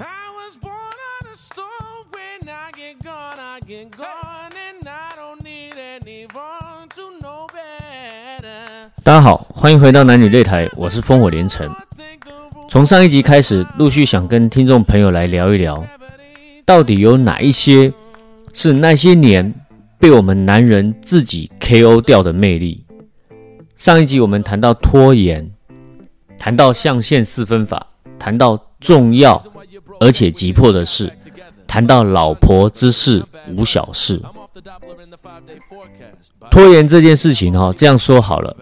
i was born on a stone when i get gone i get gone and i don't need anyone to know better。大家好，欢迎回到男女擂台，我是烽火连城。从上一集开始，陆续想跟听众朋友来聊一聊，到底有哪一些是那些年被我们男人自己 KO 掉的魅力。上一集我们谈到拖延，谈到象限四分法，谈到重要。而且急迫的事，谈到老婆之事无小事。拖延这件事情哈、这样说好了，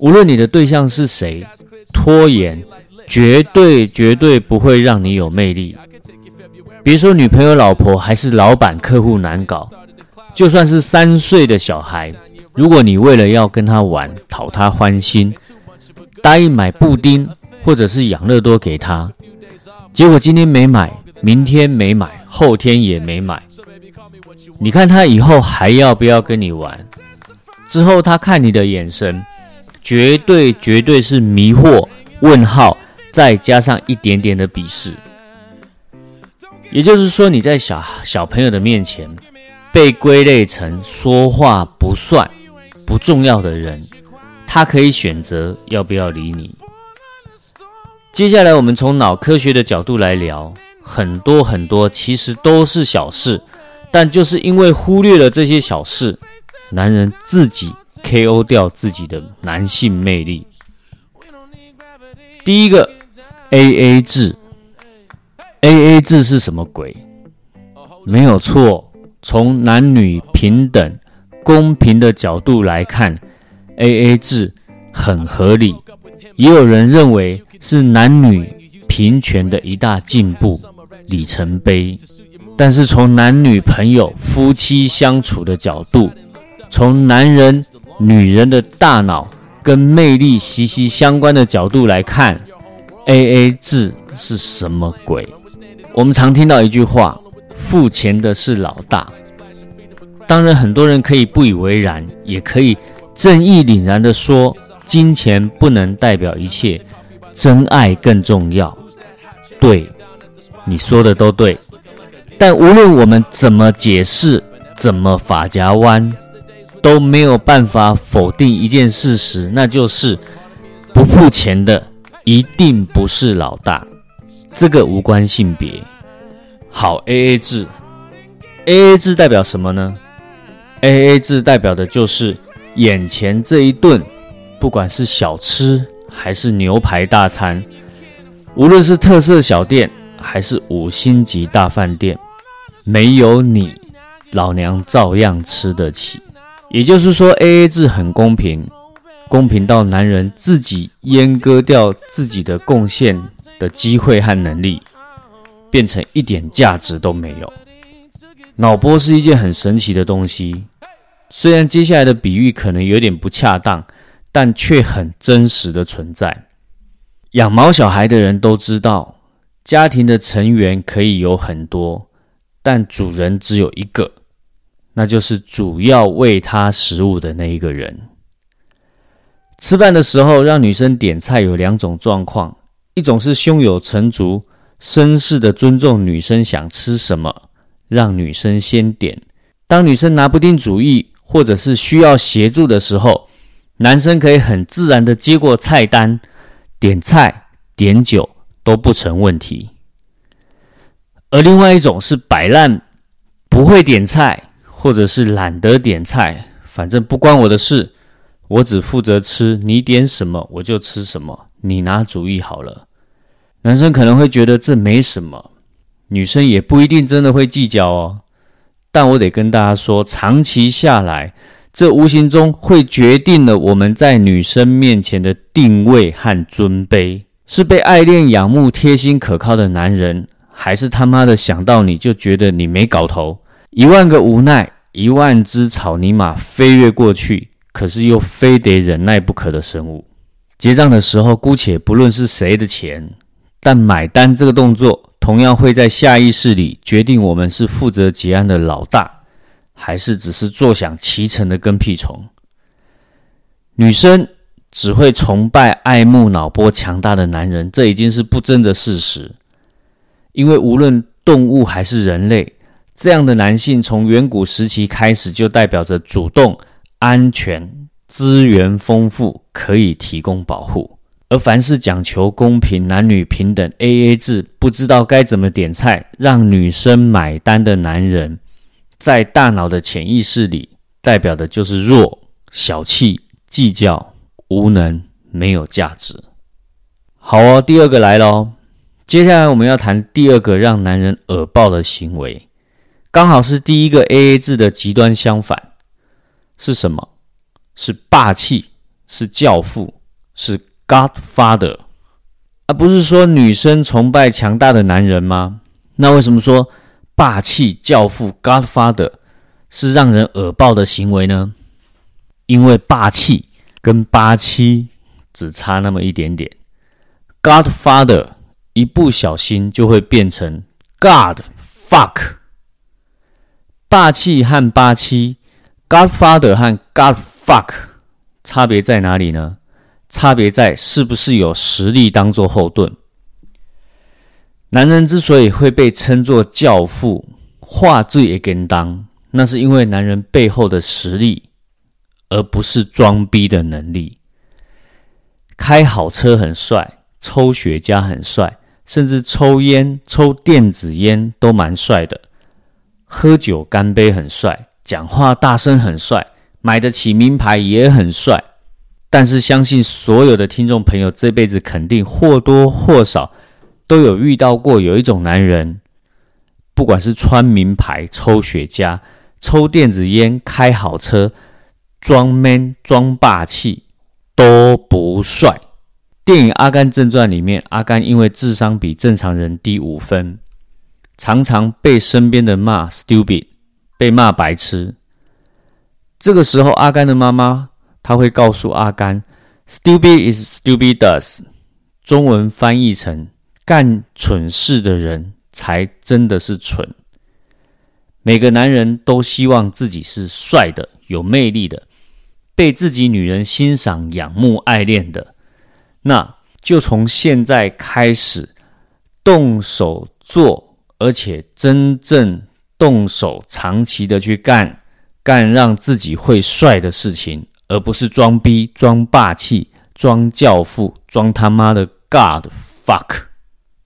无论你的对象是谁，拖延绝对绝对不会让你有魅力。别说女朋友、老婆，还是老板、客户难搞，就算是三岁的小孩，如果你为了要跟他玩，讨他欢心，答应买布丁或者是养乐多给他，结果今天没买，明天没买，后天也没买，你看他以后还要不要跟你玩？之后他看你的眼神，绝对绝对是迷惑、问号，再加上一点点的鄙视。也就是说，你在小小朋友的面前被归类成说话不算、不重要的人，他可以选择要不要理你。接下来，我们从脑科学的角度来聊，很多很多其实都是小事，但就是因为忽略了这些小事，男人自己 KO 掉自己的男性魅力。第一个 AA 制，AA 制是什么鬼？没有错，从男女平等、公平的角度来看，AA 制很合理。也有人认为是男女平权的一大进步里程碑。但是从男女朋友、夫妻相处的角度，从男人、女人的大脑跟魅力息息相关的角度来看，AA 制是什么鬼？我们常听到一句话：“付钱的是老大。”当然，很多人可以不以为然，也可以正义凛然地说：“金钱不能代表一切，真爱更重要。”对，你说的都对。但无论我们怎么解释，怎么发夹弯，都没有办法否定一件事实，那就是不付钱的一定不是老大。这个无关性别。好，A A 制，A A 制代表什么呢？A A 制代表的就是眼前这一顿，不管是小吃还是牛排大餐，无论是特色小店还是五星级大饭店，没有你，老娘照样吃得起。也就是说，A A 制很公平，公平到男人自己阉割掉自己的贡献的机会和能力，变成一点价值都没有。脑波是一件很神奇的东西，虽然接下来的比喻可能有点不恰当，但却很真实的存在。养毛小孩的人都知道，家庭的成员可以有很多，但主人只有一个，那就是主要喂他食物的那一个人。吃饭的时候让女生点菜有两种状况，一种是胸有成竹、绅士的尊重女生想吃什么，让女生先点。当女生拿不定主意，或者是需要协助的时候，男生可以很自然的接过菜单，点菜、点酒都不成问题。而另外一种是摆烂，不会点菜，或者是懒得点菜，反正不关我的事，我只负责吃，你点什么我就吃什么，你拿主意好了。男生可能会觉得这没什么，女生也不一定真的会计较哦。但我得跟大家说，长期下来，这无形中会决定了我们在女生面前的定位和尊卑，是被爱恋、仰慕、贴心、可靠的男人，还是他妈的想到你就觉得你没搞头，一万个无奈，一万只草泥马飞跃过去，可是又非得忍耐不可的生物。结账的时候，姑且不论是谁的钱，但买单这个动作，同样会在下意识里决定我们是负责结案的老大，还是只是坐享其成的跟屁虫。女生只会崇拜、爱慕脑波强大的男人，这已经是不争的事实。因为无论动物还是人类，这样的男性从远古时期开始就代表着主动、安全、资源丰富，可以提供保护。而凡是讲求公平、男女平等、A A 制，不知道该怎么点菜，让女生买单的男人，在大脑的潜意识里，代表的就是弱、小气、计较、无能、没有价值。好哦，第二个来喽。接下来我们要谈第二个让男人耳爆的行为，刚好是第一个 A A 制的极端相反，是什么？是霸气，是教父，是。Godfather，而不是说女生崇拜强大的男人吗？那为什么说霸气教父 Godfather 是让人耳爆的行为呢？因为霸气跟八七只差那么一点点，Godfather 一不小心就会变成 God fuck。霸气和八七，Godfather 和 God fuck 差别在哪里呢？差别在是不是有实力当做后盾。男人之所以会被称作教父，话最也跟当，那是因为男人背后的实力，而不是装逼的能力。开好车很帅，抽雪茄很帅，甚至抽烟、抽电子烟都蛮帅的。喝酒干杯很帅，讲话大声很帅，买得起名牌也很帅。但是，相信所有的听众朋友这辈子肯定或多或少都有遇到过有一种男人，不管是穿名牌、抽雪茄、抽电子烟、开好车、装 man、装霸气都不帅。电影《阿甘正传》里面，阿甘因为智商比正常人低五分，常常被身边的骂 stupid，被骂白痴。这个时候，阿甘的妈妈。他会告诉阿甘，“Stupid is stupid does”，中文翻译成“干蠢事的人才真的是蠢”。每个男人都希望自己是帅的、有魅力的，被自己女人欣赏、仰慕、爱恋的。那就从现在开始动手做，而且真正动手、长期的去干，干让自己会帅的事情。而不是装逼、装霸气、装教父、装他妈的 God fuck。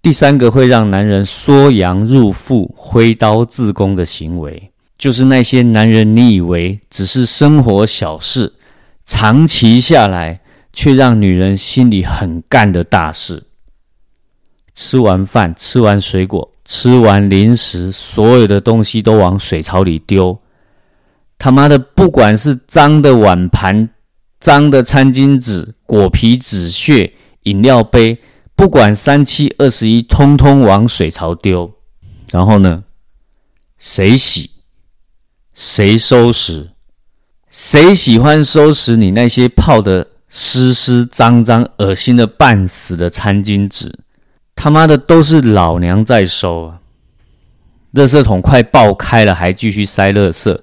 第三个会让男人缩阳入腹、挥刀自宫的行为，就是那些男人你以为只是生活小事，长期下来却让女人心里很干的大事。吃完饭、吃完水果、吃完零食，所有的东西都往水槽里丢。他妈的，不管是脏的碗盘、脏的餐巾纸、果皮、纸屑、饮料杯，不管三七二十一，通通往水槽丢。然后呢，谁洗？谁收拾？谁喜欢收拾你那些泡的湿湿脏脏、恶心的半死的餐巾纸？他妈的，都是老娘在收啊！垃圾桶快爆开了，还继续塞垃圾。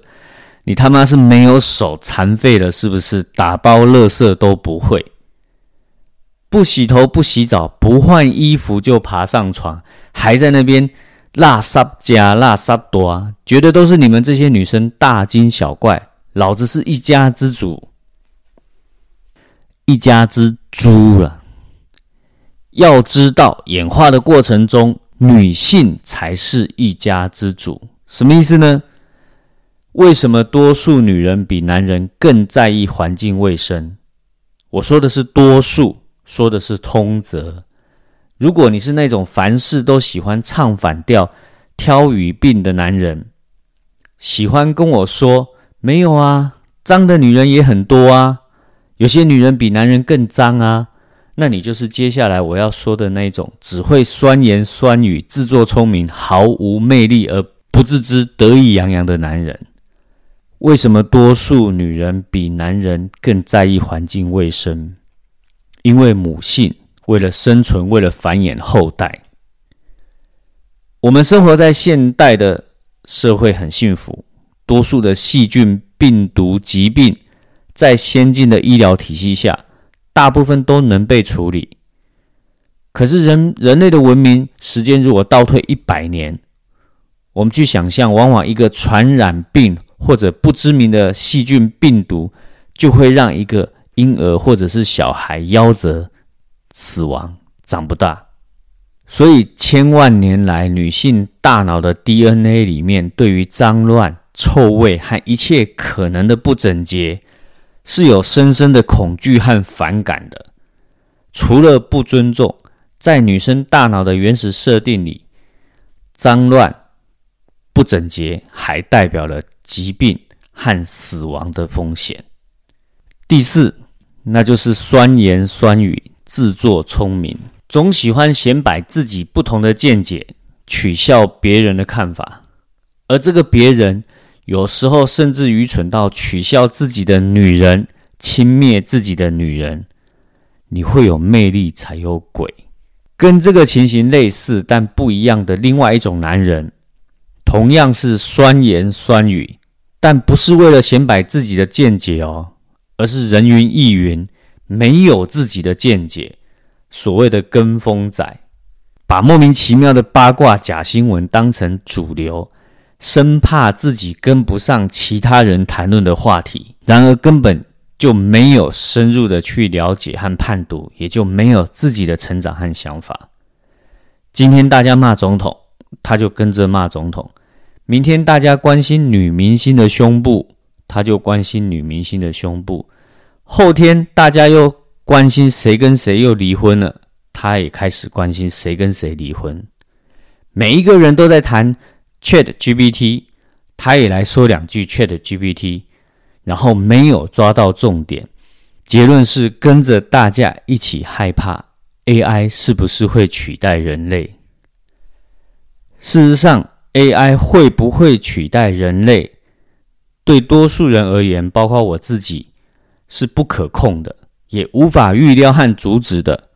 你他妈是没有手残废了是不是？打包垃圾都不会，不洗头不洗澡不换衣服就爬上床，还在那边拉撒加拉撒多，觉得都是你们这些女生大惊小怪。老子是一家之主，一家之猪了。要知道，演化的过程中，女性才是一家之主。什么意思呢？为什么多数女人比男人更在意环境卫生？我说的是多数，说的是通则。如果你是那种凡事都喜欢唱反调、挑语病的男人，喜欢跟我说没有啊，脏的女人也很多啊，有些女人比男人更脏啊，那你就是接下来我要说的那种只会酸言酸语、自作聪明、毫无魅力而不自知、得意洋洋的男人。为什么多数女人比男人更在意环境卫生？因为母性为了生存，为了繁衍后代。我们生活在现代的社会很幸福，多数的细菌、病毒、疾病，在先进的医疗体系下，大部分都能被处理。可是人人类的文明时间如果倒退一百年，我们去想象，往往一个传染病或者不知名的细菌病毒，就会让一个婴儿或者是小孩夭折、死亡、长不大。所以千万年来，女性大脑的 DNA 里面，对于脏乱、臭味和一切可能的不整洁，是有深深的恐惧和反感的。除了不尊重，在女生大脑的原始设定里，脏乱、不整洁还代表了疾病和死亡的风险。第四，那就是酸言酸语，自作聪明。总喜欢显摆自己不同的见解，取笑别人的看法，而这个别人有时候甚至愚蠢到取笑自己的女人，轻蔑自己的女人。你会有魅力才有鬼，跟这个情形类似但不一样的另外一种男人，同样是酸言酸语，但不是为了显摆自己的见解哦，而是人云亦云，没有自己的见解。所谓的跟风仔，把莫名其妙的八卦假新闻当成主流，生怕自己跟不上其他人谈论的话题。然而根本就没有深入的去了解和判读，也就没有自己的成长和想法。今天大家骂总统，他就跟着骂总统；明天大家关心女明星的胸部，他就关心女明星的胸部；后天大家又。关心谁跟谁又离婚了，他也开始关心谁跟谁离婚。每一个人都在谈 Chat GPT，他也来说两句 Chat GPT，然后没有抓到重点。结论是跟着大家一起害怕 AI 是不是会取代人类？事实上，AI 会不会取代人类，对多数人而言，包括我自己，是不可控的。也无法预料和阻止的，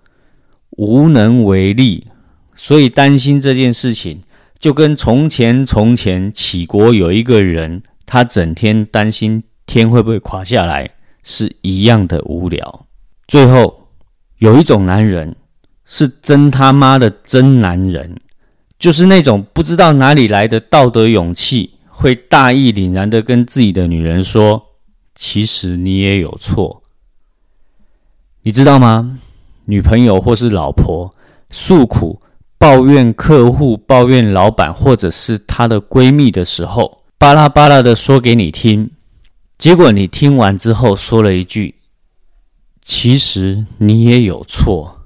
无能为力，所以担心这件事情，就跟从前从前杞国有一个人，他整天担心天会不会垮下来，是一样的无聊。最后有一种男人是真他妈的真男人，就是那种不知道哪里来的道德勇气，会大义凛然的跟自己的女人说：“其实你也有错。”你知道吗？女朋友或是老婆诉苦、抱怨客户、抱怨老板，或者是她的闺蜜的时候，巴拉巴拉的说给你听，结果你听完之后说了一句：“其实你也有错。”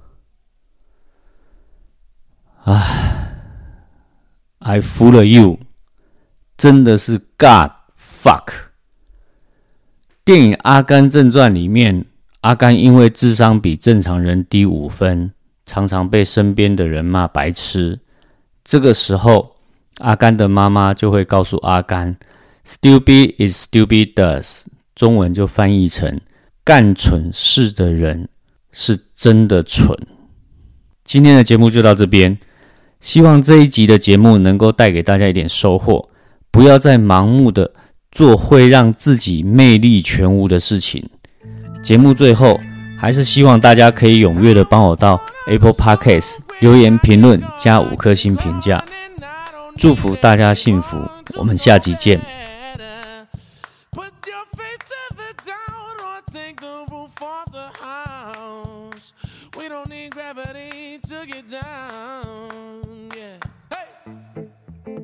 唉，I fool you，真的是 God fuck。电影《阿甘正传》里面。阿甘因为智商比正常人低五分，常常被身边的人骂白痴。这个时候，阿甘的妈妈就会告诉阿甘：“Stupid is stupid does。”中文就翻译成“干蠢事的人是真的蠢。”今天的节目就到这边，希望这一集的节目能够带给大家一点收获。不要再盲目的做会让自己魅力全无的事情。节目最后，还是希望大家可以踊跃的帮我到 Apple Podcast 留言评论加五颗星评价，祝福大家幸福，我们下集见。We don't need gravity to get down.